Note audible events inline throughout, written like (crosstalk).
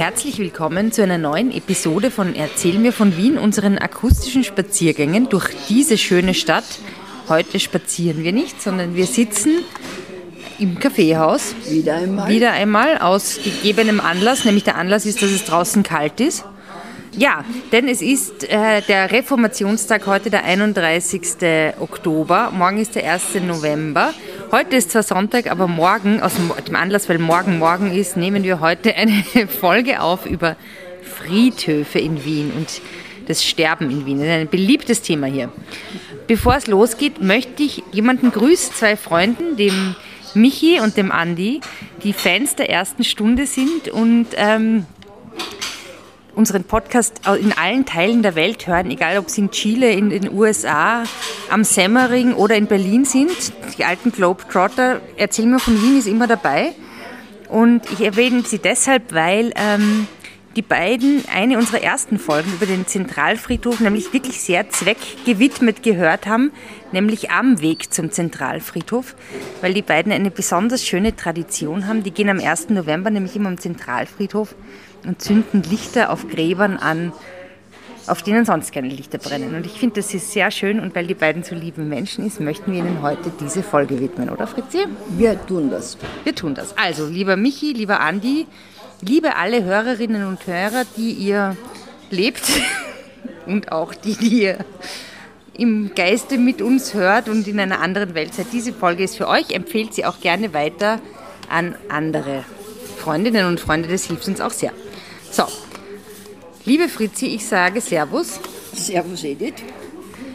Herzlich willkommen zu einer neuen Episode von Erzähl mir von Wien, unseren akustischen Spaziergängen durch diese schöne Stadt. Heute spazieren wir nicht, sondern wir sitzen im Kaffeehaus. Wieder einmal. Wieder einmal aus gegebenem Anlass, nämlich der Anlass ist, dass es draußen kalt ist. Ja, denn es ist äh, der Reformationstag heute, der 31. Oktober. Morgen ist der 1. November. Heute ist zwar Sonntag, aber morgen, aus dem Anlass, weil morgen morgen ist, nehmen wir heute eine (laughs) Folge auf über Friedhöfe in Wien und das Sterben in Wien. Das ist ein beliebtes Thema hier. Bevor es losgeht, möchte ich jemanden grüßen, zwei Freunden, dem Michi und dem Andi, die Fans der ersten Stunde sind und ähm, unseren Podcast in allen Teilen der Welt hören, egal ob sie in Chile, in den USA, am Semmering oder in Berlin sind. Die alten Globetrotter, Erzähl mir von Wien ist immer dabei. Und ich erwähne sie deshalb, weil ähm, die beiden eine unserer ersten Folgen über den Zentralfriedhof nämlich wirklich sehr zweckgewidmet gehört haben, nämlich am Weg zum Zentralfriedhof, weil die beiden eine besonders schöne Tradition haben. Die gehen am 1. November nämlich immer am Zentralfriedhof und zünden Lichter auf Gräbern an, auf denen sonst keine Lichter brennen. Und ich finde, das ist sehr schön und weil die beiden so liebe Menschen ist, möchten wir ihnen heute diese Folge widmen, oder Fritzi? Wir tun das. Wir tun das. Also, lieber Michi, lieber Andi, liebe alle Hörerinnen und Hörer, die ihr lebt (laughs) und auch die, die ihr im Geiste mit uns hört und in einer anderen Welt seid. Diese Folge ist für euch. Empfehlt sie auch gerne weiter an andere Freundinnen und Freunde. Das hilft uns auch sehr. So, liebe Fritzi, ich sage Servus. Servus, Edith.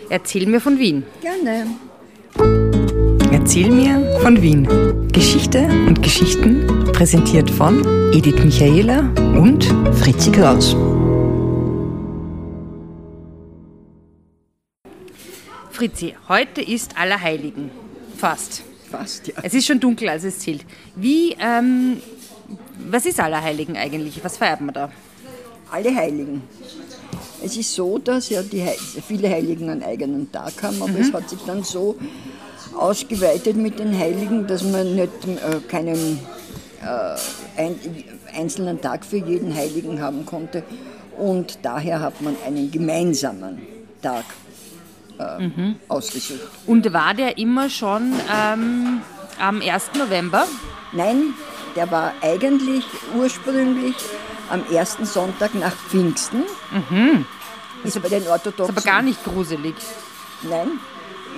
Erzähl mir von Wien. Gerne. Erzähl mir von Wien. Geschichte und Geschichten präsentiert von Edith Michaela und Fritzi Kraus. Fritzi, heute ist Allerheiligen. Fast. Fast, ja. Es ist schon dunkel, als es zählt. Wie, ähm, was ist Allerheiligen eigentlich? Was feiert man da? Alle Heiligen. Es ist so, dass ja die He viele Heiligen einen eigenen Tag haben, aber mhm. es hat sich dann so ausgeweitet mit den Heiligen, dass man nicht äh, keinen äh, ein, einzelnen Tag für jeden Heiligen haben konnte. Und daher hat man einen gemeinsamen Tag äh, mhm. ausgesucht. Und war der immer schon ähm, am 1. November? Nein, der war eigentlich ursprünglich am ersten Sonntag nach Pfingsten. Mhm. Ist bei den Orthodoxen. Ist aber gar nicht gruselig. Nein,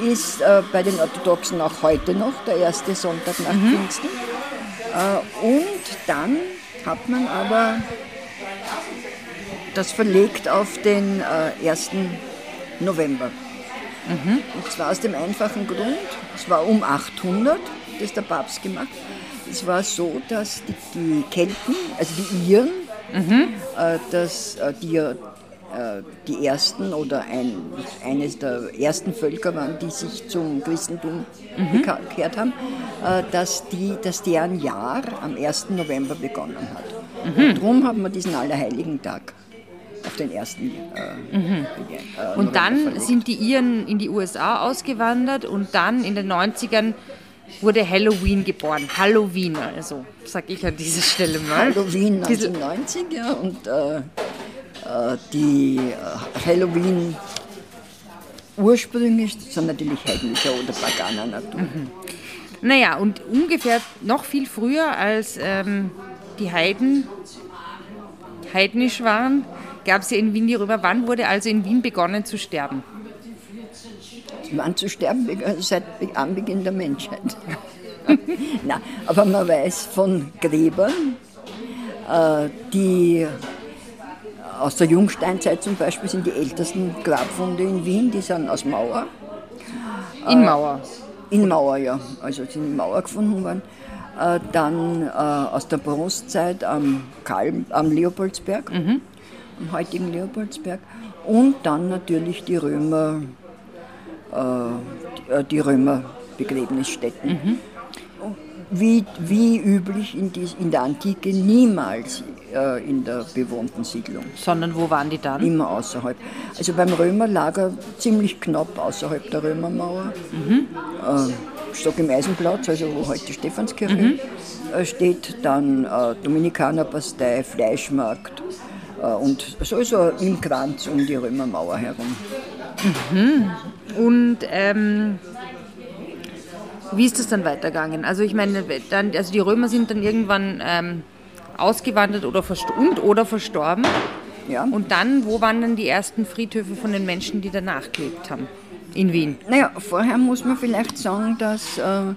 ist äh, bei den Orthodoxen auch heute noch der erste Sonntag nach mhm. Pfingsten. Äh, und dann hat man aber das verlegt auf den äh, 1. November. Mhm. Und zwar aus dem einfachen Grund, es war um 800, das der Papst gemacht. Es war so, dass die, die Kelten, also die Iren, mhm. äh, dass, äh, die ja äh, die ersten oder ein, eines der ersten Völker waren, die sich zum Christentum mhm. bekehrt haben, äh, dass, die, dass deren Jahr am 1. November begonnen hat. Mhm. Und darum haben wir diesen Allerheiligen-Tag auf den ersten. Äh, mhm. äh, und dann verlegt. sind die Iren in die USA ausgewandert und dann in den 90ern wurde Halloween geboren. Halloween, also sage ich an dieser Stelle mal. Halloween 1990, ja, und äh, äh, die äh, Halloween ursprünglich sind natürlich heidnischer oder paganer Natur. Mhm. Naja, und ungefähr noch viel früher als ähm, die Heiden heidnisch waren, gab es ja in Wien die Römer. Wann wurde also in Wien begonnen zu sterben? Wann zu sterben? Seit Anbeginn der Menschheit. (laughs) Na, aber man weiß von Gräbern, äh, die aus der Jungsteinzeit zum Beispiel sind die ältesten Grabfunde in Wien, die sind aus Mauer. In Mauer? In Mauer, ja. Also sind in Mauer gefunden worden. Äh, dann äh, aus der Bronzezeit am, Kalm, am Leopoldsberg, mhm. am heutigen Leopoldsberg. Und dann natürlich die Römer, äh, die Römerbegräbnisstätten. Mhm. Wie, wie üblich in, die, in der Antike niemals äh, in der bewohnten Siedlung. Sondern wo waren die dann? Immer außerhalb. Also beim Römerlager ziemlich knapp außerhalb der Römermauer. Mhm. Äh, Stock im Eisenplatz, also wo heute Stephanskirche mhm. steht, dann äh, Dominikanerpastei, Fleischmarkt äh, und sowieso im Kranz um die Römermauer herum. Mhm. Und ähm, wie ist das dann weitergegangen? Also ich meine, dann, also die Römer sind dann irgendwann ähm, ausgewandert oder und oder verstorben. Ja. Und dann, wo waren dann die ersten Friedhöfe von den Menschen, die danach gelebt haben? In Wien? Naja, vorher muss man vielleicht sagen, dass, äh,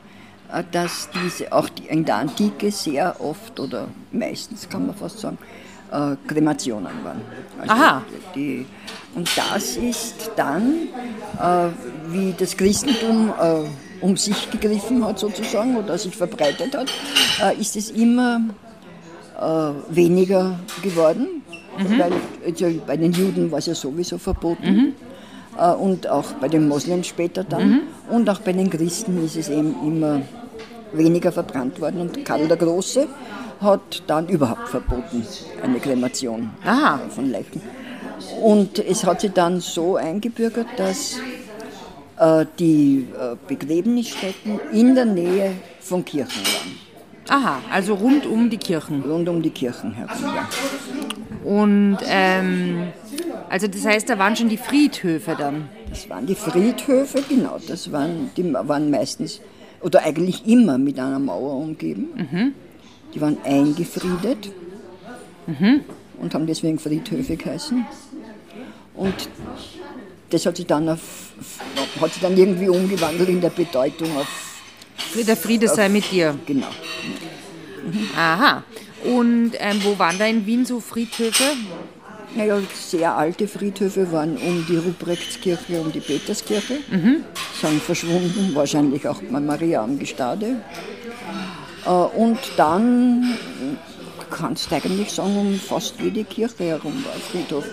dass diese auch die, in der Antike sehr oft oder meistens kann man fast sagen, äh, Kremationen waren. Also Aha. Die, und das ist dann, äh, wie das Christentum äh, um sich gegriffen hat sozusagen oder sich verbreitet hat, äh, ist es immer äh, weniger geworden. Mhm. Weil also bei den Juden war es ja sowieso verboten. Mhm. Äh, und auch bei den Moslems später dann. Mhm. Und auch bei den Christen ist es eben immer weniger verbrannt worden. Und Karl der Große hat dann überhaupt verboten, eine Kremation Aha. von Leichen. Und es hat sich dann so eingebürgert, dass äh, die äh, Begräbnisstätten in der Nähe von Kirchen waren. Aha, also rund um die Kirchen. Rund um die Kirchen herum, ja. Und ähm, also das heißt, da waren schon die Friedhöfe dann? Das waren die Friedhöfe, genau. Das waren, die waren meistens oder eigentlich immer mit einer Mauer umgeben. Mhm. Die waren eingefriedet mhm. und haben deswegen Friedhöfe geheißen. Und das hat sich dann, auf, hat sich dann irgendwie umgewandelt in der Bedeutung auf. Der Friede sei mit dir. Genau. Mhm. Aha. Und ähm, wo waren da in Wien so Friedhöfe? Naja, sehr alte Friedhöfe waren um die Ruprechtskirche, um die Peterskirche. Mhm. Sind verschwunden, wahrscheinlich auch bei Maria am Gestade. Äh, und dann kannst du eigentlich sagen, um fast jede Kirche herum war Friedhof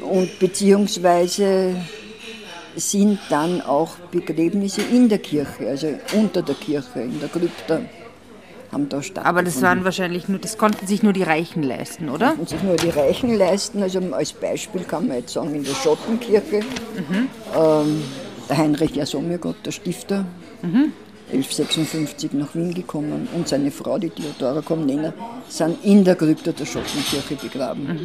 und beziehungsweise sind dann auch Begräbnisse in der Kirche, also unter der Kirche, in der Krypta haben da. Aber das waren wahrscheinlich nur, das konnten sich nur die Reichen leisten, oder? Konnten sich nur die Reichen leisten. Also als Beispiel kann man jetzt sagen, in der Schottenkirche, mhm. ähm, der Heinrich Jasomiergott, der Stifter, mhm. 1156 nach Wien gekommen und seine Frau, die Theodora Komnena, sind in der Krypta der Schottenkirche begraben. Mhm.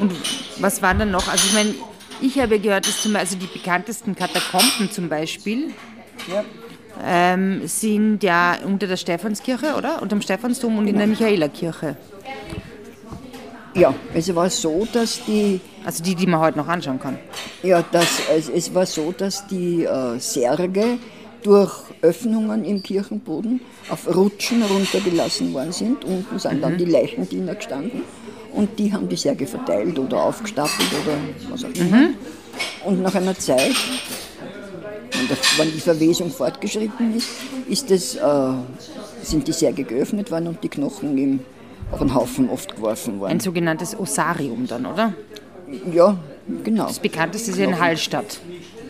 Und was waren dann noch? Also ich meine, ich habe gehört, dass zum Beispiel, also die bekanntesten Katakomben zum Beispiel ja. ähm, sind ja unter der Stephanskirche, oder? Unter dem Stephansdom und genau. in der Michaelerkirche. Ja, es war so, dass die... Also die, die man heute noch anschauen kann. Ja, das, es, es war so, dass die äh, Särge durch Öffnungen im Kirchenboden auf Rutschen runtergelassen worden sind. Unten sind mhm. dann die Leichendiener gestanden und die haben die Särge verteilt oder aufgestapelt oder was auch immer. Mhm. Und nach einer Zeit, wenn die Verwesung fortgeschritten ist, ist das, äh, sind die Särge geöffnet worden und die Knochen im, auf einen Haufen oft geworfen worden. Ein sogenanntes Osarium dann, oder? Ja, genau. Das bekannteste ist ja in Hallstatt.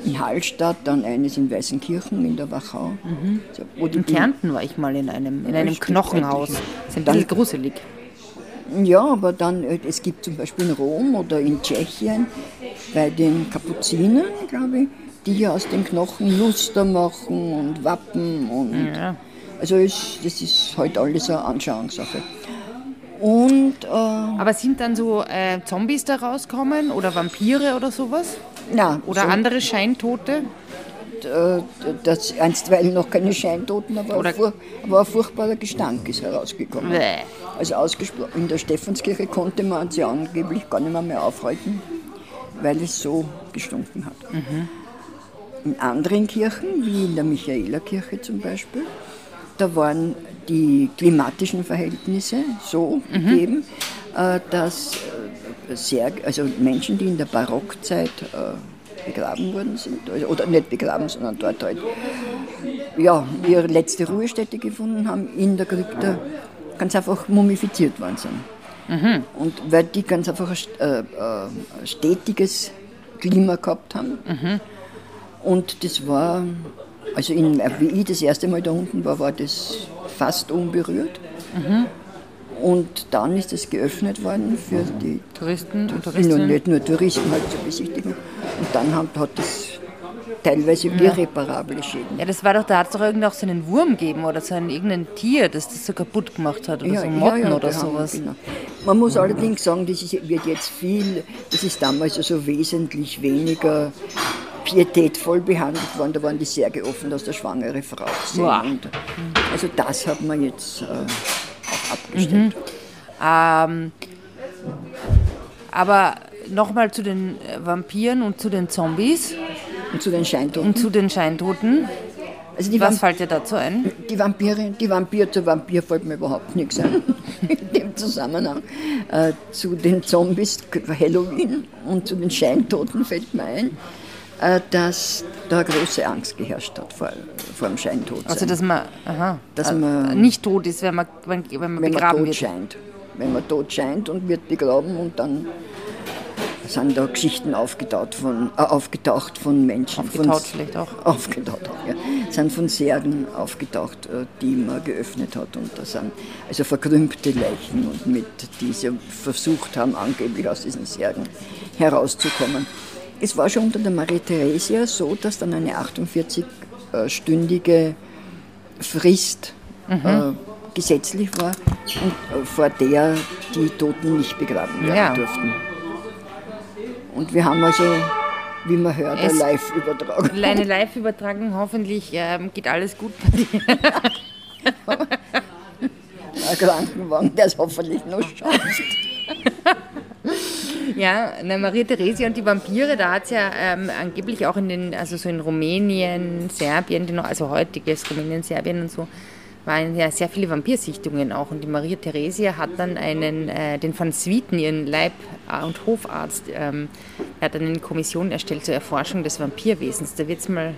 In Hallstatt, dann eines in Weißenkirchen in der Wachau. Mhm. in Kärnten war ich mal in einem, in einem Knochenhaus. Das ist ein bisschen gruselig. Ja, aber dann, äh, es gibt zum Beispiel in Rom oder in Tschechien bei den Kapuzinern, glaube ich, die ja aus den Knochen Luster machen und Wappen und. Ja. Also es, das ist heute halt alles eine Anschauungssache. Und, äh, Aber sind dann so äh, Zombies da rauskommen oder Vampire oder sowas? Na, oder so andere Scheintote? Äh, dass einstweilen noch keine Scheintoten, aber, ein, fur aber ein furchtbarer Gestank ist herausgekommen. Bäh. Also ausgesprochen, in der Stephanskirche konnte man sie angeblich gar nicht mehr, mehr aufhalten, weil es so gestunken hat. Mhm. In anderen Kirchen, wie in der Michaelerkirche zum Beispiel, da waren die klimatischen Verhältnisse so mhm. gegeben, dass äh, sehr, also Menschen, die in der Barockzeit begraben worden sind, also, oder nicht begraben, sondern dort halt ja, ihre letzte Ruhestätte gefunden haben in der Krypta, ganz einfach mumifiziert worden sind. Mhm. Und weil die ganz einfach ein äh, stetiges Klima gehabt haben. Mhm. Und das war, also in, wie ich das erste Mal da unten war, war das fast unberührt. Mhm. Und dann ist es geöffnet worden für die Touristen und Touristinnen. Nicht nur Touristen halt zur Besichtigung. Und dann hat, hat das teilweise irreparable Schäden. Ja, das war doch, da hat es doch irgendwie auch so einen Wurm gegeben oder so ein irgendein Tier, das das so kaputt gemacht hat oder Ja, so ja, Motten ja, oder die haben- sowas. Genau. Man muss allerdings sagen, das ist, wird jetzt viel, das ist damals also wesentlich weniger pietätvoll behandelt worden. Da waren die Särge offen, dass der schwangere Frau sehen. Wow. Also das hat man jetzt äh, auch abgestellt. Ähm, aber nochmal zu den äh, Vampiren und zu den Zombies Und zu den Scheintoten. und zu den Scheintoten. Also die, Was Vamp fällt dir dazu ein? die Vampire, die Vampir zu Vampir fällt mir überhaupt nichts ein (laughs) in dem Zusammenhang. Äh, zu den Zombies Halloween und zu den Scheintoten fällt mir ein, dass da große Angst geherrscht hat vor, vor dem Scheintod. Also, dass man, aha, Dass äh, man- nicht tot ist, wenn man, wenn, wenn man wenn man begraben tot wird. scheint. Wenn man tot scheint und wird begraben und dann sind da Geschichten aufgetaucht von, äh, aufgetaucht von Menschen. Aufgetaut von, vielleicht auch. (laughs) Aufgetaucht auch, ja. Sind von Särgen aufgetaucht, äh, die man geöffnet hat. Und da sind also verkrümpte Leichen und mit, die sie versucht haben, angeblich aus diesen Särgen herauszukommen. Es war schon unter der Marie Theresia so, dass dann eine 48-stündige Frist äh, gesetzlich war und äh, vor der die Toten nicht begraben werden Ja. durften. Und wir haben also, wie man hört, (laughs) eine Live-Übertragung. Eine Live-Übertragung, hoffentlich ähm, geht alles gut bei dir. (laughs) Ein Krankenwagen, der es hoffentlich noch schafft. (laughs) (laughs) Ja, na, Maria Theresia und die Vampire, da hat es ja ähm, angeblich auch in den, also so in Rumänien, Serbien, also heutiges Rumänien, Serbien und so, waren ja sehr viele Vampirsichtungen auch. Und die Maria Theresia hat dann einen, äh, den Van Swieten, ihren Leib- und Hofarzt, ähm, hat dann eine Kommission erstellt zur Erforschung des Vampirwesens. Da wird's mal,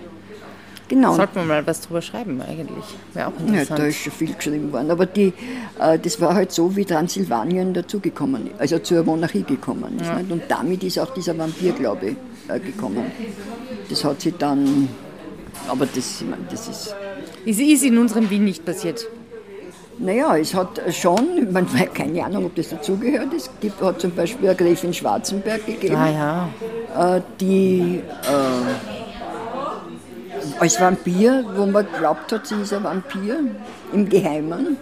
Genau. sollte man mal was drüber schreiben eigentlich. Wäre auch Ja, interessant. da ist schon viel geschrieben worden. Aber die, äh, das war halt so, wie Transsilvanien dazugekommen ist, also zur Monarchie gekommen ist. Nicht? Und damit ist auch dieser Vampirglaube äh, gekommen. Das hat sich dann, aber das, ich meine, das ist, Es ist in unserem Wien nicht passiert. naja, es hat schon, man (laughs) weiß keine Ahnung, ob das dazugehört. Es gibt, hat zum Beispiel eine Gräfin Schwarzenberg gegeben. Ah ja. äh, die äh, als Vampir, wo man glaubt hat, sie ist ein Vampir, im Geheimen.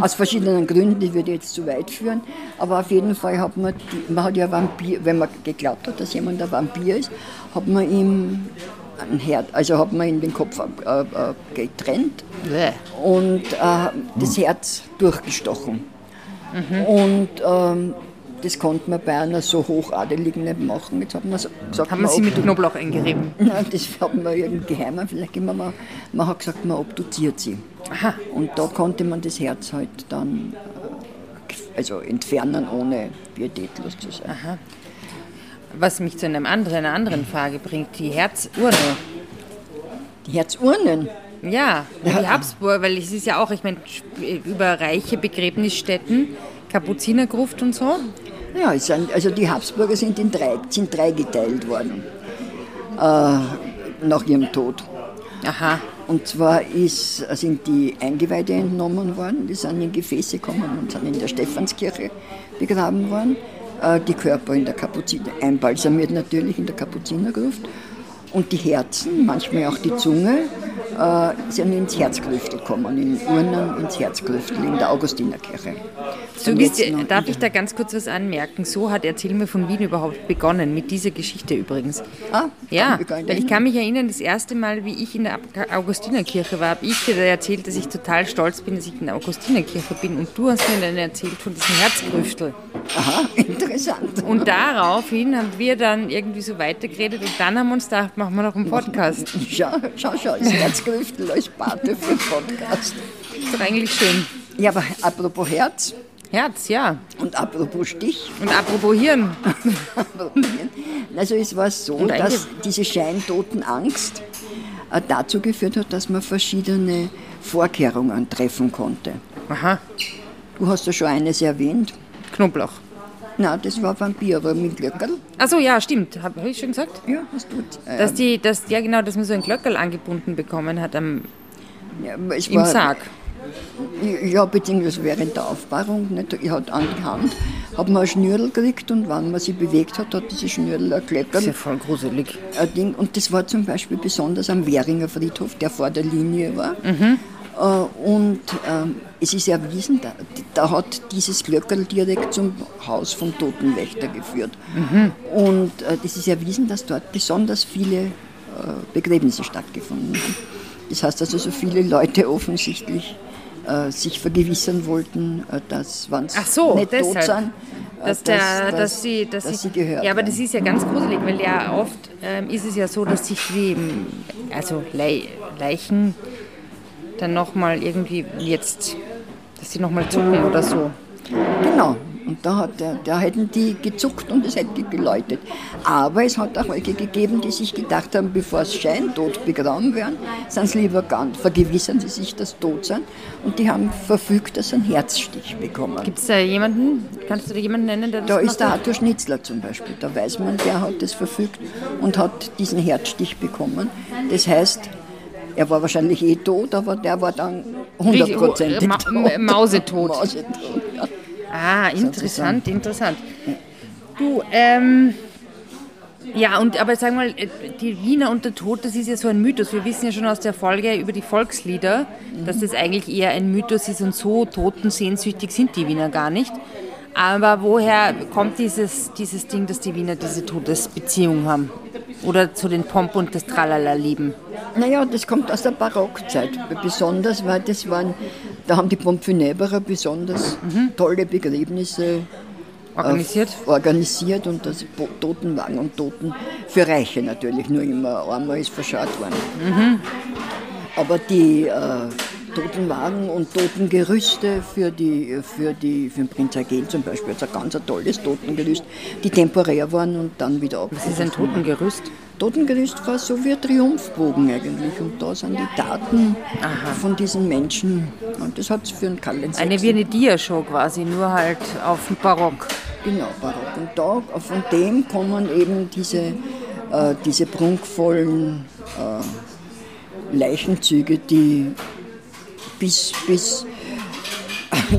Aus verschiedenen Gründen, die würde jetzt zu weit führen. Aber auf jeden Fall hat man, die, man hat ja Vampir, wenn man geglaubt hat, dass jemand ein Vampir ist, hat man ihm ein Herz, also hat man ihm den Kopf äh, getrennt Bäh. und äh, das Herz durchgestochen. Und ähm, das konnte man bei einer so hochadeligen nicht machen. Jetzt hat man gesagt, Haben wir sie mit Knoblauch eingerieben. (laughs) Nein, das hat man irgendwie geheimer. Vielleicht immer mal, man hat gesagt, man obduziert sie. Aha. Und da konnte man das Herz halt dann äh, also entfernen, ohne pietätlos zu sein. Was mich zu einem anderen, einer anderen Frage bringt, die Herzurne. Die Herzurnen, Ja, die Habsburg, weil es ist ja auch, ich meine, über reiche Begräbnisstätten, Kapuzinergruft und so. Ja, also die Habsburger sind in drei, sind dreigeteilt worden äh, nach ihrem Tod. Aha. Und zwar ist, sind die Eingeweide entnommen worden, die sind in Gefäße gekommen und sind in der Stephanskirche begraben worden. Äh, Die Körper in der Kapuziner, einbalsamiert natürlich in der Kapuzinergruft. Und die Herzen, manchmal auch die Zunge, äh, sind ins Herzgrüftel gekommen, in Urnen ins Herzgrüftel in der Augustinerkirche. So wisst ihr, darf ich da ganz kurz was anmerken? So hat Erzähl mir von Wien überhaupt begonnen, mit dieser Geschichte übrigens. Ah, Ja, weil ich kann mich erinnern, das erste Mal, wie ich in der Augustinerkirche war, habe ich dir erzählt, dass ich total stolz bin, dass ich in der Augustinerkirche bin. Und du hast mir dann erzählt von diesem Herzgrüftel. Aha, (laughs) interessant. Und daraufhin haben wir dann irgendwie so weitergeredet und dann haben wir uns gedacht, machen wir noch einen Podcast. (laughs) Schau, schau, schau, das Herzgrüftel als Pate für den Podcast. ist doch eigentlich schön. Ja, aber apropos Herz Herz, ja. und apropos Stich, Und apropos Hirn. Also es war so, dass diese Scheintotenangst äh, dazu geführt hat, dass man verschiedene Vorkehrungen treffen konnte. Aha, Du hast ja schon eines erwähnt. Knoblauch. Na, das war Vampir, aber mit Glöckerl. Achso, ja, stimmt. Habe hab ich schon gesagt? Ja, hast du. Äh, Dass die, dass, ja genau, dass man so ein Glöckerl angebunden bekommen hat am, ja, im war, Sarg. Ja, beziehungsweise während der Aufbahrung. Nicht? Ich hat an die Hand, hat man ein Schnürl gekriegt und wenn man sie bewegt hat, hat diese Schnürl ein Kleckern. Das ist ja voll gruselig. Ein Ding. Und das war zum Beispiel besonders am Währinger Friedhof, der vor der Linie war. Mhm. Äh, Und ähm, es ist erwiesen, da, da hat dieses Glöckerl direkt zum Haus vom Totenwächter geführt. Und äh, das ist erwiesen, dass dort besonders viele äh, Begräbnisse stattgefunden haben. Das heißt also, so viele Leute offensichtlich äh, sich vergewissern wollten, äh, dass, wenn sie so, nicht tot deshalb. sind, äh, Dass, der, dass, sie, dass, dass sie, sie gehört Ja, aber das ist ja ganz gruselig, weil ja oft ähm, ist es ja so, dass sich die also Le Leichen dann nochmal irgendwie jetzt, dass sie nochmal zucken oder so. Genau. Und da, hat der, da hätten die gezuckt und es hätte geläutet. Aber es hat auch welche gegeben, die sich gedacht haben, bevor sie scheintot begraben werden, sind sie lieber ganz, vergewissern sie sich, dass sie tot sind. Und die haben verfügt, dass sie einen Herzstich bekommen. Gibt es da jemanden, kannst du da jemanden nennen, der das Da ist der? Arthur Schnitzler zum Beispiel. Da weiß man, der hat das verfügt und hat diesen Herzstich bekommen. Das heißt, er war wahrscheinlich eh tot, aber der war dann hundertprozentig Ma- tot. Ma- Mausetot. (laughs) Mausetot, ja. Ah, interessant, interessant. Du, ähm, ja, und aber sag mal, äh, die Wiener und der Tod, das ist ja so ein Mythos. Wir wissen ja schon aus der Folge über die Volkslieder, dass das eigentlich eher ein Mythos ist und so totensehnsüchtig sind die Wiener gar nicht. Aber woher kommt dieses, dieses Ding, dass die Wiener diese Todesbeziehung haben? Oder zu den Pomp und das Tralala lieben? Naja, das kommt aus der Barockzeit. Besonders, weil das waren, da haben die Pomfunäberer besonders tolle Begräbnisse Organisiert? äh, organisiert und das Totenwagen und Toten für Reiche natürlich nur immer einmal ist verscharrt worden. Aber die äh, Totenwagen und Totengerüste für, die, für, die, für den Prinz Agel zum Beispiel, also ein ganz tolles Totengerüst, die temporär waren und dann wieder Das ist ein. Totengerüst. Totengerüst war so wie ein Triumphbogen eigentlich. Und da sind die Daten von diesen Menschen. Und das hat es für einen Kalender. Eine wie eine Dia-Show quasi, nur halt auf dem Barock. Genau, barock. Und da, von dem kommen eben diese, äh, diese prunkvollen äh, Leichenzüge, die bis, bis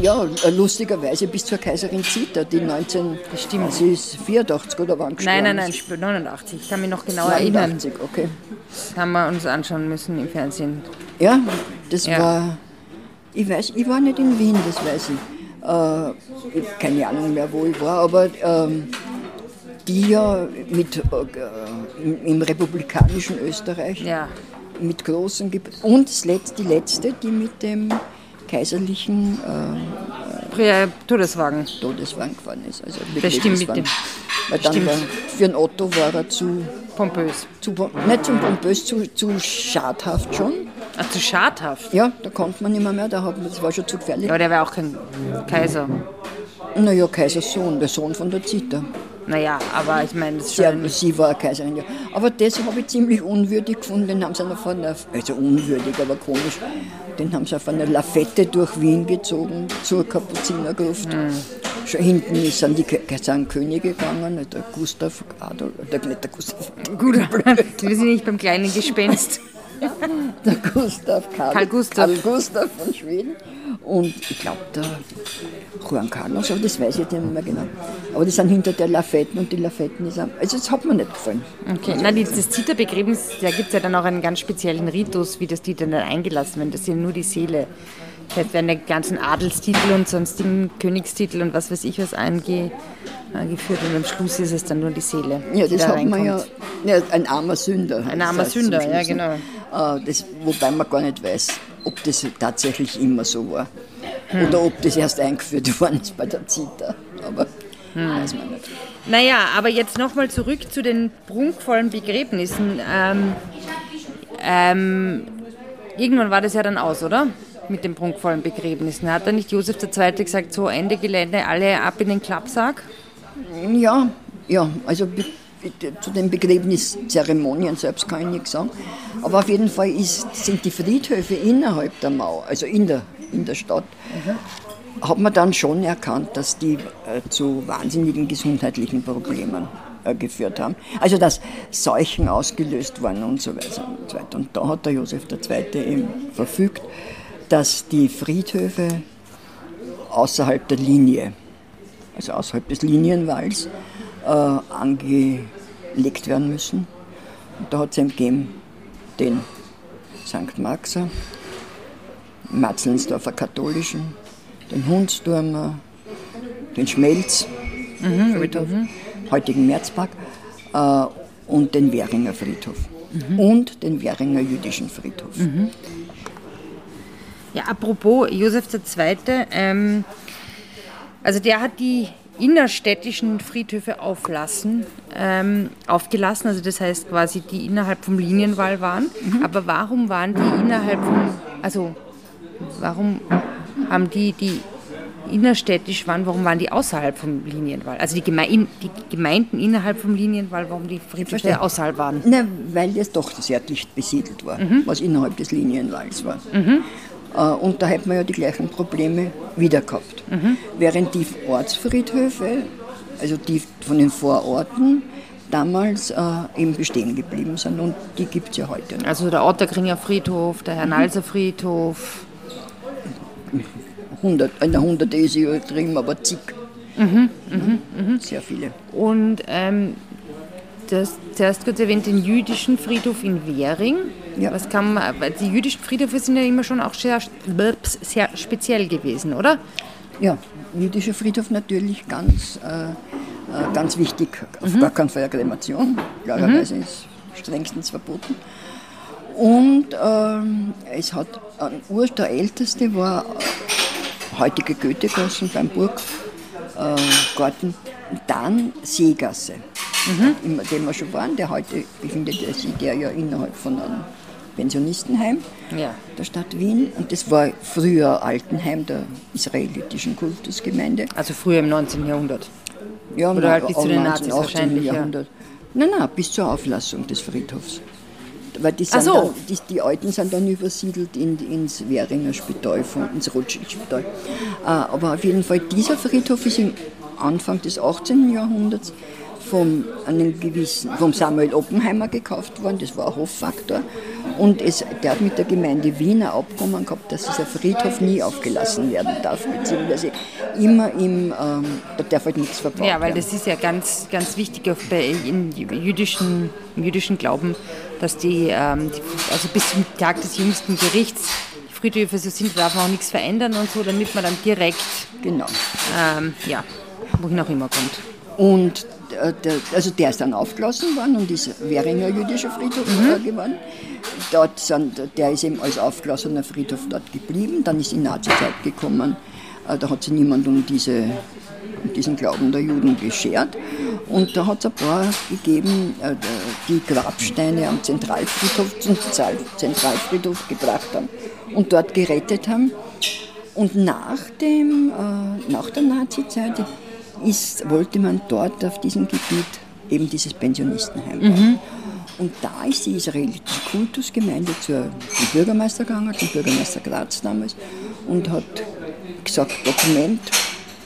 ja, lustigerweise bis zur Kaiserin Zita, die 19, Stimmt. sie ist 84 oder wann gestorben? Nein, nein, nein, sp- 89. Ich kann mich noch genau erinnern. 89, okay. Das haben wir uns anschauen müssen im Fernsehen. Ja, das Ja. war. Ich weiß, ich war nicht in Wien, das weiß ich. Äh, ich keine Ahnung mehr, wo ich war, aber ähm, die ja mit, äh, im, im republikanischen Österreich Ja. Mit großen Ge und die letzte, die mit dem kaiserlichen äh, Pri- Todeswagen. Todeswagen gefahren ist. Also Das stimmt mit dem. Weil dann stimmt. war, für den Otto war er zu, Pompös. zu nicht zum pompös, zu, zu schadhaft schon. Ach, zu schadhaft. Ja, da konnte man nicht mehr, mehr da hat das war schon zu gefährlich. Aber der war auch kein Kaiser. Naja, Kaisers Sohn, der Sohn von der Zita. Naja, aber ich meine, Sie, schon. sie war Kaiserin, ja. Aber das habe ich ziemlich unwürdig gefunden. Den haben sie noch von einer, also unwürdig, aber komisch, den haben sie auf einer Lafette durch Wien gezogen, zur Kapuzinergruft. Schon hinten ist, sind die sind Könige gegangen, der Gustav Adolf, der, nicht der Gustav, Gut, (laughs) wir (laughs) sind nicht beim kleinen Gespenst. der Gustav Karl, Karl Gustav. Karl Gustav von Schweden. Und ich glaube, der Juan Carlos, aber das weiß ich jetzt nicht mehr genau. Aber die sind hinter der Lafetten und die Lafetten ist am, also das hat mir nicht gefallen. Okay, na, die- das Zitterbegräbnis, da gibt es ja dann auch einen ganz speziellen Ritus, wie das die dann eingelassen werden. Das ist ja nur die Seele. Das heißt, werden die ganzen Adelstitel und sonstigen Königstitel und was weiß ich was einge, eingeführt und am Schluss ist es dann nur die Seele. Ja, die das da hat man ja, reinkommt. ja. Ein armer Sünder. Ein armer Sünder, ja, ne? genau. Äh, Das, wobei man gar nicht weiß, ob das tatsächlich immer so war. Oder ob das erst eingeführt (laughs) worden ist bei der Zita. Aber weiß man nicht. Naja, aber jetzt nochmal zurück zu den prunkvollen Begräbnissen. Ähm, ähm, irgendwann war das ja dann aus, oder? Mit den prunkvollen Begräbnissen. Hat da nicht Josef II. gesagt, so Ende Gelände, alle ab in den Klappsack? Ja, ja, also zu den Begräbniszeremonien selbst kann ich nichts sagen. Aber auf jeden Fall ist, sind die Friedhöfe innerhalb der Mauer, also in der, in der Stadt, hat man dann schon erkannt, dass die äh, zu wahnsinnigen gesundheitlichen Problemen äh, geführt haben. Also dass Seuchen ausgelöst waren und so weiter und so weiter. Und da hat der Josef II. eben verfügt, dass die Friedhöfe außerhalb der Linie, also außerhalb des Linienwalls, äh, angelegt werden müssen. Und da hat es eben gegeben den St. Maxer, Matzlensdorfer Katholischen, den Hundsturmer, den Schmelz, mhm, Friedhof, mhm. heutigen Märzpark, äh, und den Währinger Friedhof. Mhm. Und den Währinger jüdischen Friedhof. Mhm. Ja, apropos Josef II., ähm, also der hat die innerstädtischen Friedhöfe auflassen, ähm, aufgelassen, also das heißt quasi, die innerhalb vom Linienwall waren. Mhm. Aber warum waren die innerhalb vom, also warum haben die, die innerstädtisch waren, warum waren die außerhalb vom Linienwall? Also die, Geme die Gemeinden innerhalb vom Linienwall, warum die Friedhöfe außerhalb waren? Na, weil es doch sehr dicht besiedelt war, mhm. was innerhalb des Linienwalls war. Mhm. Äh, und da hätten wir ja die gleichen Probleme wieder gehabt. Mhm. Während die Ortsfriedhöfe, also die von den Vororten, damals äh, eben bestehen geblieben sind und die gibt es ja heute noch. Also der Otterkringer Friedhof, der Hernalser mhm. Friedhof. 100, eine 100 ist übertrieben, aber zig. Mhm, mhm, mhm. Sehr viele. Und ähm, du hast zuerst kurz erwähnt den jüdischen Friedhof in Währing. Ja. Was kann man, die jüdischen Friedhöfe sind ja immer schon auch sehr, sehr speziell gewesen, oder? Ja, jüdischer Friedhof natürlich ganz, äh, äh ganz wichtig. Auf mhm. gar keinen Fall Kremation, klarerweise mhm. ist strengstens verboten. Und ähm, es hat ein Ur, der älteste war heutige Goethegassen beim Burggarten. Äh, dann Seegasse, mhm. in dem wir schon waren. Der heute befindet sich der ja innerhalb von einem Pensionistenheim ja. der Stadt Wien. Und das war früher Altenheim der israelitischen Kultusgemeinde. Also früher im 19. Jahrhundert? Ja, Oder halt bis zu den Nazis wahrscheinlich. Jahrhundert. Ja. Nein, nein, bis zur Auflassung des Friedhofs. Weil die, so. dann, die, die, Alten sind dann übersiedelt in, ins Währinger Spital, ins Rothschild-Spital. Äh, aber auf jeden Fall, dieser Friedhof ist im Anfang des 18. Jahrhunderts vom, einen gewissen, vom Samuel Oppenheimer gekauft worden, das war ein Hoffaktor. Und es, der hat mit der Gemeinde Wiener Abkommen gehabt, dass dieser Friedhof nie aufgelassen werden darf, beziehungsweise immer im, ähm, da darf halt nichts verbaut Ja, weil das ist ja ganz, ganz wichtig auf, im jüdischen, im jüdischen Glauben, dass die, ähm, die, also bis zum Tag des jüngsten Gerichts die Friedhöfe so sind, darf man auch nichts verändern und so, damit man dann direkt, genau. Ähm, ja, wohin auch immer kommt. Und also der ist dann aufgelassen worden und ist Währinger jüdischer Friedhof mhm. geworden. Dort sind, der ist eben als aufgelassener Friedhof dort geblieben. Dann ist die Nazizeit gekommen. Äh, da hat sich niemand um, diese, um diesen Glauben der Juden geschert. Und da hat es ein paar gegeben, äh, die Grabsteine am Zentralfriedhof zum Zentralfriedhof gebracht haben und dort gerettet haben. Und nach, dem, nach der Nazizeit ist, wollte man dort auf diesem Gebiet eben dieses Pensionistenheim bauen. Mhm. Und da ist die israelitische Kultusgemeinde zum Bürgermeister gegangen, zum Bürgermeister Graz damals, und hat gesagt, Dokument,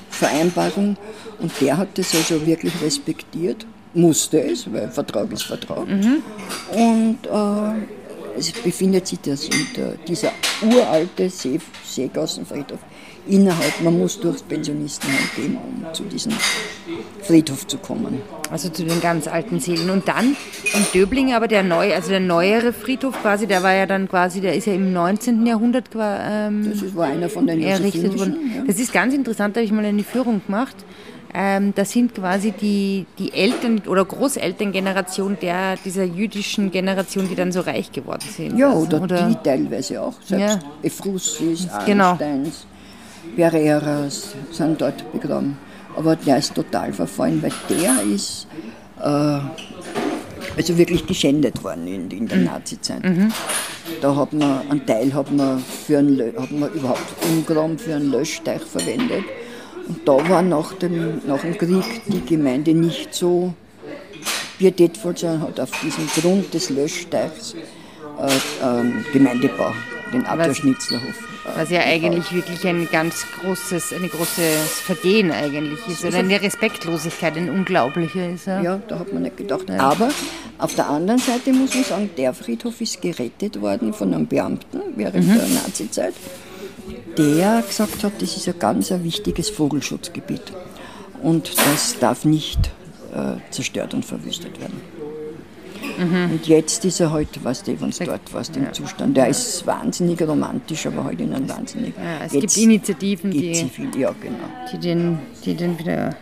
Vereinbarung. Und der hat das also wirklich respektiert, musste es, weil Vertrag ist Vertrag. Mhm. Und äh, es befindet sich das unter dieser uralte See, Seegassenfriedhof innerhalb, man muss durchs Pensionistenheim gehen, um zu diesem Friedhof zu kommen. Also zu den ganz alten Seelen. Und dann in Döbling aber der neue, also der neuere Friedhof quasi, der war ja dann quasi, der ist ja im 19. Jahrhundert ähm, das war einer von den errichtet worden. Ja. Das ist ganz interessant, da habe ich mal eine Führung gemacht. Ähm, das sind quasi die, die Eltern- oder Großelterngeneration der, dieser jüdischen Generation, die dann so reich geworden sind. Ja, oder, also, oder die teilweise auch, selbst ja. Efrusis, genau. Pereiras sind dort begraben. Aber der ist total verfallen, weil der ist äh, also wirklich geschändet worden in, in der mhm. Nazizeit. Mhm. Da hat man, einen Teil hat man, für einen, hat man überhaupt umgraben für einen Löschteich verwendet. Und da war nach dem, nach dem Krieg die Gemeinde nicht so pietätvoll, sondern hat auf diesem Grund des Löschteichs äh, äh, Gemeindebau, den Abwehrschnitzlerhof was ja eigentlich wirklich ein ganz großes, ein großes Vergehen eigentlich ist. Oder eine Respektlosigkeit, ein unglaublicher ist. Ja, ja da hat man nicht gedacht. Ja. Aber auf der anderen Seite muss man sagen, der Friedhof ist gerettet worden von einem Beamten während mhm. der Nazizeit. der gesagt hat, das ist ein ganz ein wichtiges Vogelschutzgebiet und das darf nicht äh, zerstört und verwüstet werden. Mhm. Und jetzt ist er halt, was du, wenn dort warst, im ja. Zustand. Der ist wahnsinnig romantisch, aber halt in einem wahnsinnig. Ja, es gibt Initiativen, die, viel, ja, genau. die, den, die den wieder,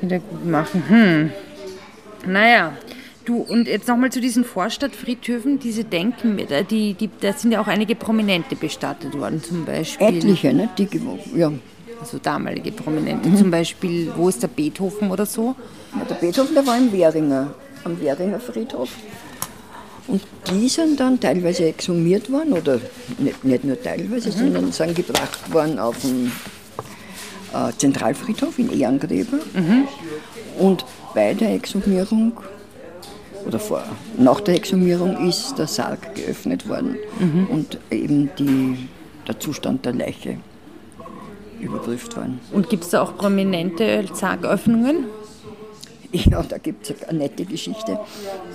wieder gut machen. Hm. Naja, Du, und jetzt nochmal zu diesen Vorstadtfriedhöfen, diese Denken, die, die, da sind ja auch einige Prominente bestattet worden, zum Beispiel. Etliche, ne? Die, ja. Also damalige Prominente. Mhm. Zum Beispiel, wo ist der Beethoven oder so? Ja, der Beethoven, der war im Währinger, am Währinger Friedhof. Und die sind dann teilweise exhumiert worden, oder nicht, nicht nur teilweise, mhm. sondern sind gebracht worden auf den äh, Zentralfriedhof in Ehrengräber. Mhm. Und bei der Exhumierung oder vor, nach der Exhumierung ist der Sarg geöffnet worden mhm. und eben die, der Zustand der Leiche überprüft worden. Und gibt es da auch prominente Sargöffnungen? Ja, da gibt es eine nette Geschichte,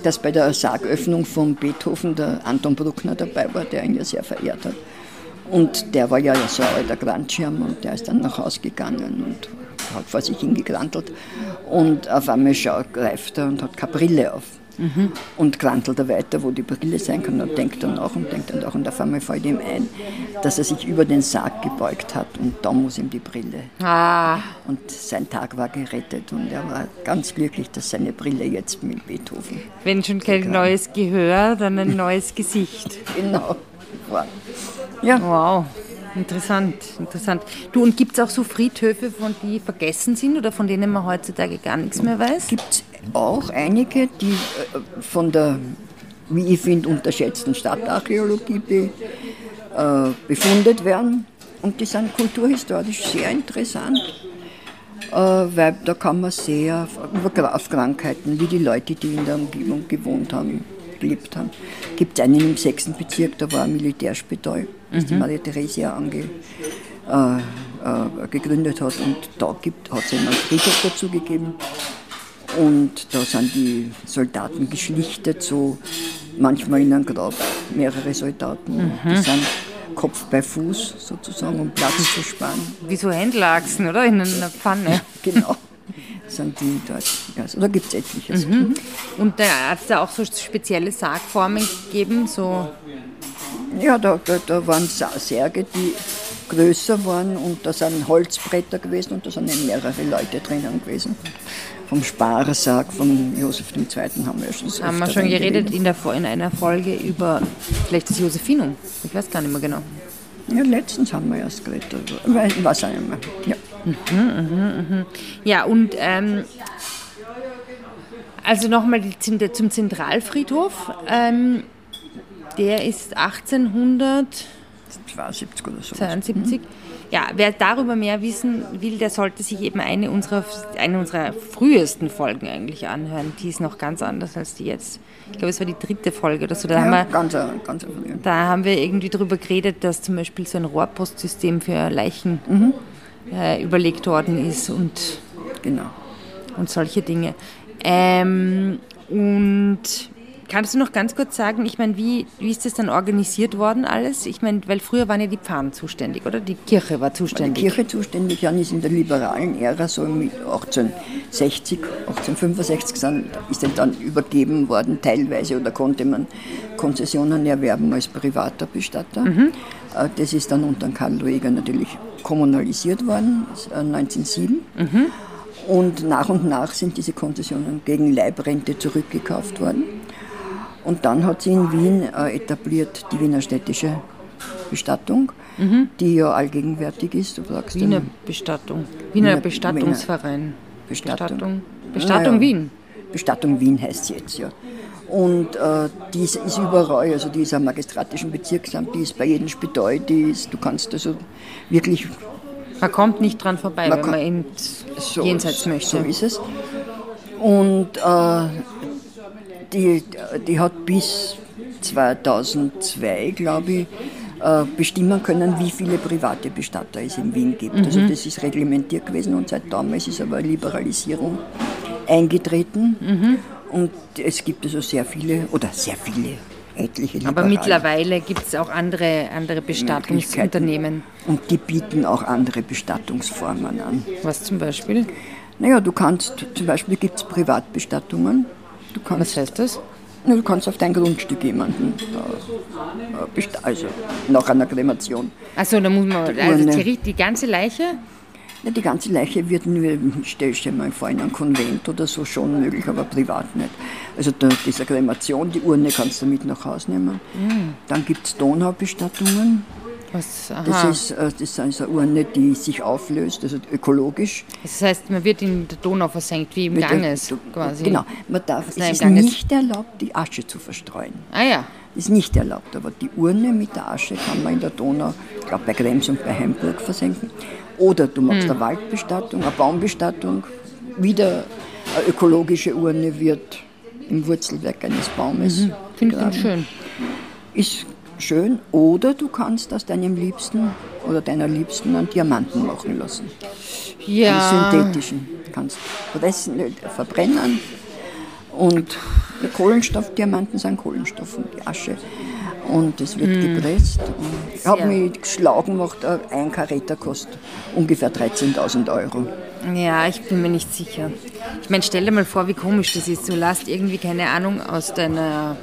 dass bei der Sargöffnung von Beethoven der Anton Bruckner dabei war, der ihn ja sehr verehrt hat. Und der war ja so ein alter Grandschirm und der ist dann nach Hause gegangen und hat vor sich hingegrantelt. Und auf einmal schaut, greift er und hat keine Brille auf. Mhm. Und krantelt er weiter, wo die Brille sein kann und denkt dann nach und denkt dann nach. Und auf einmal fällt ihm ein, dass er sich über den Sarg gebeugt hat und da muss ihm die Brille. Ah. Und sein Tag war gerettet und er war ganz glücklich, dass seine Brille jetzt mit Beethoven. Wenn schon kein neues Gehör, dann ein neues Gesicht. (laughs) genau. Ja. Wow. Interessant, interessant. Du, und gibt es auch so Friedhöfe, von die vergessen sind oder von denen man heutzutage gar nichts mehr weiß? Gibt es auch einige, die äh, von der, wie ich finde, unterschätzten Stadtarchäologie be, äh, befundet werden. Und die sind kulturhistorisch sehr interessant, äh, weil da kann man sehr über auf Krankheiten, wie die Leute, die in der Umgebung gewohnt haben, gelebt haben. Gibt es einen im sechsten Bezirk, da war ein Militärspital, das mhm. die Maria Theresia ange, äh, äh, gegründet hat. Und da hat es einen Friedhof dazu gegeben. Und da sind die Soldaten geschlichtet, so manchmal in einem Grab, mehrere Soldaten. Mhm. Die sind Kopf bei Fuß sozusagen, um Platz zu sparen. Wie so Händlerachsen, oder? In einer Pfanne. (laughs) genau. Sind die dort. Also da gibt es etliches. Mhm. Und da hat es da auch so spezielle Sargformen gegeben? So ja, da, da, da waren Särge, die größer waren und da sind Holzbretter gewesen und da sind eben mehrere Leute drinnen gewesen. Vom Sparersarg von Josef II. haben wir schon so Haben wir schon geredet in, der, in einer Folge über vielleicht das Josephinum. Ich weiß gar nicht mehr genau. Ja, letztens haben wir erst geredet. Ich weiß auch nicht mehr. Ja, mhm, mhm, mhm. ja und ähm, also nochmal zum Zentralfriedhof. Ähm, der ist 1872 oder so. 72. Ja, wer darüber mehr wissen will, der sollte sich eben eine unserer, eine unserer frühesten Folgen eigentlich anhören. Die ist noch ganz anders als die jetzt. Ich glaube, es war die dritte Folge oder so. Da, ja, haben, wir, ganz, ganz da haben wir irgendwie darüber geredet, dass zum Beispiel so ein Rohrpostsystem für Leichen mhm. äh, überlegt worden ist und, genau. und solche Dinge. Ähm, und Kannst du noch ganz kurz sagen, ich meine, wie, wie ist das dann organisiert worden alles? Ich meine, weil früher waren ja die Pfarren zuständig, oder? Die Kirche war zuständig. Die Kirche zuständig, dann ist in der liberalen Ära, so mit 1860, 1865 sind, ist dann übergeben worden, teilweise, oder konnte man Konzessionen erwerben als privater Bestatter. Mhm. Äh, das ist dann unter Karl Lueger natürlich kommunalisiert worden, 1907. Äh, mhm. Und nach und nach sind diese Konzessionen gegen Leibrente zurückgekauft worden. Und dann hat sie in Wien äh, etabliert die Wiener städtische Bestattung, mhm. die ja allgegenwärtig ist. Du sagst Wiener Bestattung. Wiener, Wiener Bestattungsverein. Bestattung. Bestattung, Bestattung naja, Wien. Bestattung Wien heißt sie jetzt, ja. Und äh, die ist, ist, überall, also die ist am magistratischen Bezirksamt, die ist bei jedem Spital, die ist, du kannst also wirklich... Man kommt nicht dran vorbei, man wenn man ins so, Jenseits möchte. So ist es. Und äh, die, die hat bis 2002, glaube ich, äh, bestimmen können, wie viele private Bestatter es in Wien gibt. Also mhm. Also das ist reglementiert gewesen und seit damals ist aber eine Liberalisierung eingetreten. Mhm. Und es gibt also sehr viele, oder sehr viele, etliche Aber Liberale. mittlerweile gibt es auch andere, andere Bestattungsunternehmen. Und die bieten auch andere Bestattungsformen an. Was zum Beispiel? Naja, du kannst, zum Beispiel gibt es Privatbestattungen. Du kannst, Was heißt das? na, du kannst auf dein Grundstück jemanden, äh, äh, also nach einer Kremation. Achso, da muss man. Die Also die, die ganze Leiche? Ja, die ganze Leiche wird nur, stell dir mal vor, in einem Konvent oder so schon möglich, aber privat nicht. Also da, diese Kremation, die Urne kannst du mit nach Hause nehmen. Dann gibt es Donaubestattungen. Was, Das ist, äh, das ist eine Urne, die sich auflöst, also ökologisch. Das heißt, man wird in der Donau versenkt, wie im Mit der- Ganges du- quasi. Genau, man darf, es ist Ganges. nicht erlaubt, die Asche zu verstreuen. Ah ja. Das ist nicht erlaubt, aber die Urne mit der Asche kann man in der Donau, ich glaube bei Krems und bei Heimburg versenken. Oder du machst Hm. eine Waldbestattung, eine Baumbestattung, wieder eine ökologische Urne wird im Wurzelwerk eines Baumes. Finde ich schön. Ist schön. Oder du kannst aus deinem Liebsten oder deiner Liebsten einen Diamanten machen lassen. Ja. Einen synthetischen. Kannst pressen, äh, verbrennen. Und Kohlenstoffdiamanten sind Kohlenstoff und die Asche. Und es wird gepresst. Und ich habe mich geschlagen gemacht, ein Karäter kostet ungefähr 13.000 Euro. Ja, ich bin mir nicht sicher. Ich meine, stell dir mal vor, wie komisch das ist. Du lässt irgendwie, keine Ahnung, aus deiner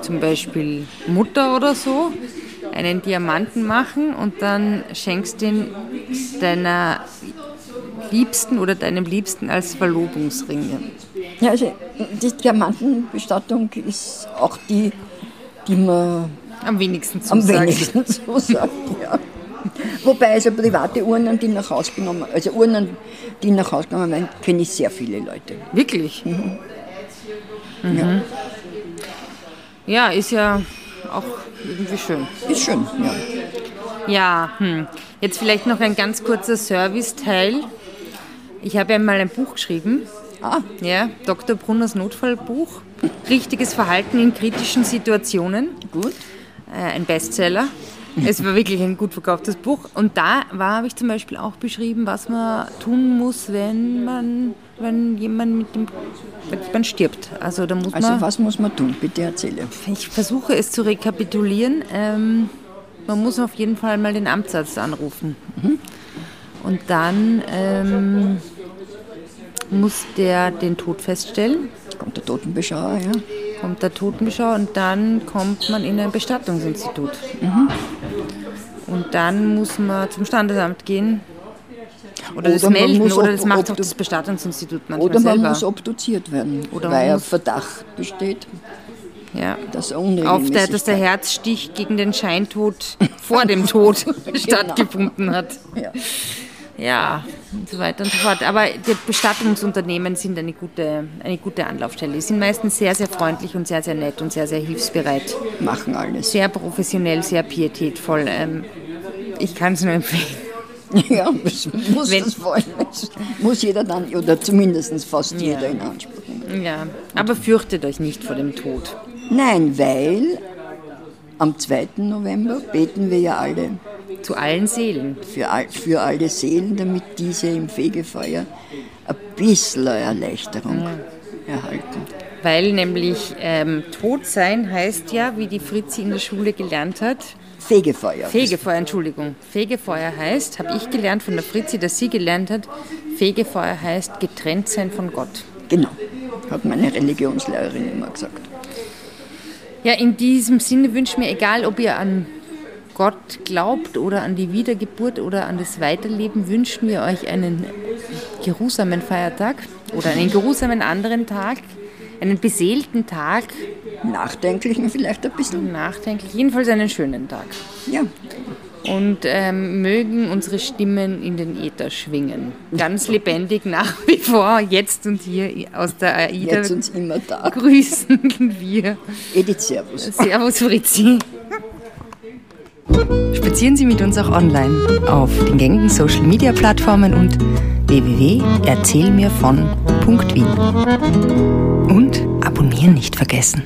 zum Beispiel Mutter oder so einen Diamanten machen und dann schenkst den deiner Liebsten oder deinem Liebsten als Verlobungsring. Ja, also die Diamantenbestattung ist auch die, die man Am wenigsten am zusagt. wenigsten (laughs) so sagt. Ja. Wobei also private Urnen, die nach Hause genommen, also Urnen, die nach Hause genommen werden, kenne ich sehr viele Leute. Wirklich? Mhm. Ja. Ja, ist ja auch irgendwie schön. Ist schön, ja. Ja, hm. jetzt vielleicht noch ein ganz kurzer Serviceteil. Ich habe ja mal ein Buch geschrieben, Ah, ja, Dr. Brunners Notfallbuch. Richtiges Verhalten in kritischen Situationen. gut. Äh, ein Bestseller. Es war wirklich ein gut verkauftes Buch. Und da habe ich zum Beispiel auch beschrieben, was man tun muss, wenn man, wenn jemand mit dem, jemand stirbt. Also da muss Also man. was muss man tun? Bitte erzähle. Ich versuche es zu rekapitulieren. Ähm, man muss auf jeden Fall mal den Amtsarzt anrufen. Und dann ähm, muss der den Tod feststellen, Kommt der Totenbeschauer, ja. kommt der Totenbeschau und dann kommt man in ein Bestattungsinstitut. Und dann muss man zum Standesamt gehen oder das Oder man melden muss oder das macht auch das Bestattungsinstitut manchmal Oder man selber. muss obduziert werden, Oder weil ein Verdacht besteht, ja. dass er Auf der, dass der Herzstich gegen den Scheintod (laughs) vor dem Tod (laughs) (laughs) stattgefunden hat. Ja. Ja, und so weiter und so fort. Aber die Bestattungsunternehmen sind eine gute, eine gute Anlaufstelle. Die sind meistens sehr, sehr freundlich und sehr, sehr nett und sehr, sehr hilfsbereit. machen alles. Sehr professionell, sehr pietätvoll. Ähm, ich kann es nur empfehlen. (laughs) Ja, das muss Wenn- das wollen. Muss jeder dann, oder zumindest fast Ja. jeder in Anspruch nehmen. Ja, aber fürchtet euch nicht vor dem Tod. Nein, weil am 2. November beten wir ja alle Zu allen Seelen. für, all, für alle Seelen, damit diese im Fegefeuer ein bisschen Erleichterung erhalten. Weil nämlich ähm, tot sein heißt ja, wie die Fritzi in der Schule gelernt hat, Fegefeuer. Fegefeuer, Entschuldigung. Fegefeuer heißt, habe ich gelernt von der Fritzi, dass sie gelernt hat, Fegefeuer heißt getrennt sein von Gott. Genau, hat meine Religionslehrerin immer gesagt. Ja, in diesem Sinne wünsche mir, egal ob ihr an Gott glaubt oder an die Wiedergeburt oder an das Weiterleben, wünschen wir euch einen geruhsamen Feiertag oder einen geruhsamen anderen Tag, einen beseelten Tag, Nachdenklichen vielleicht ein bisschen. nachdenklich, jedenfalls einen schönen Tag. Ja, Und ähm, mögen unsere Stimmen in den Äther schwingen. Ganz lebendig nach wie vor, jetzt und hier aus der AIDA jetzt uns immer da. grüßen wir. Edith, Servus. Servus Fritzi. Spazieren Sie mit uns auch online auf den gängigen Social Media Plattformen und www.erzählmirvon.wien. Und abonnieren nicht vergessen.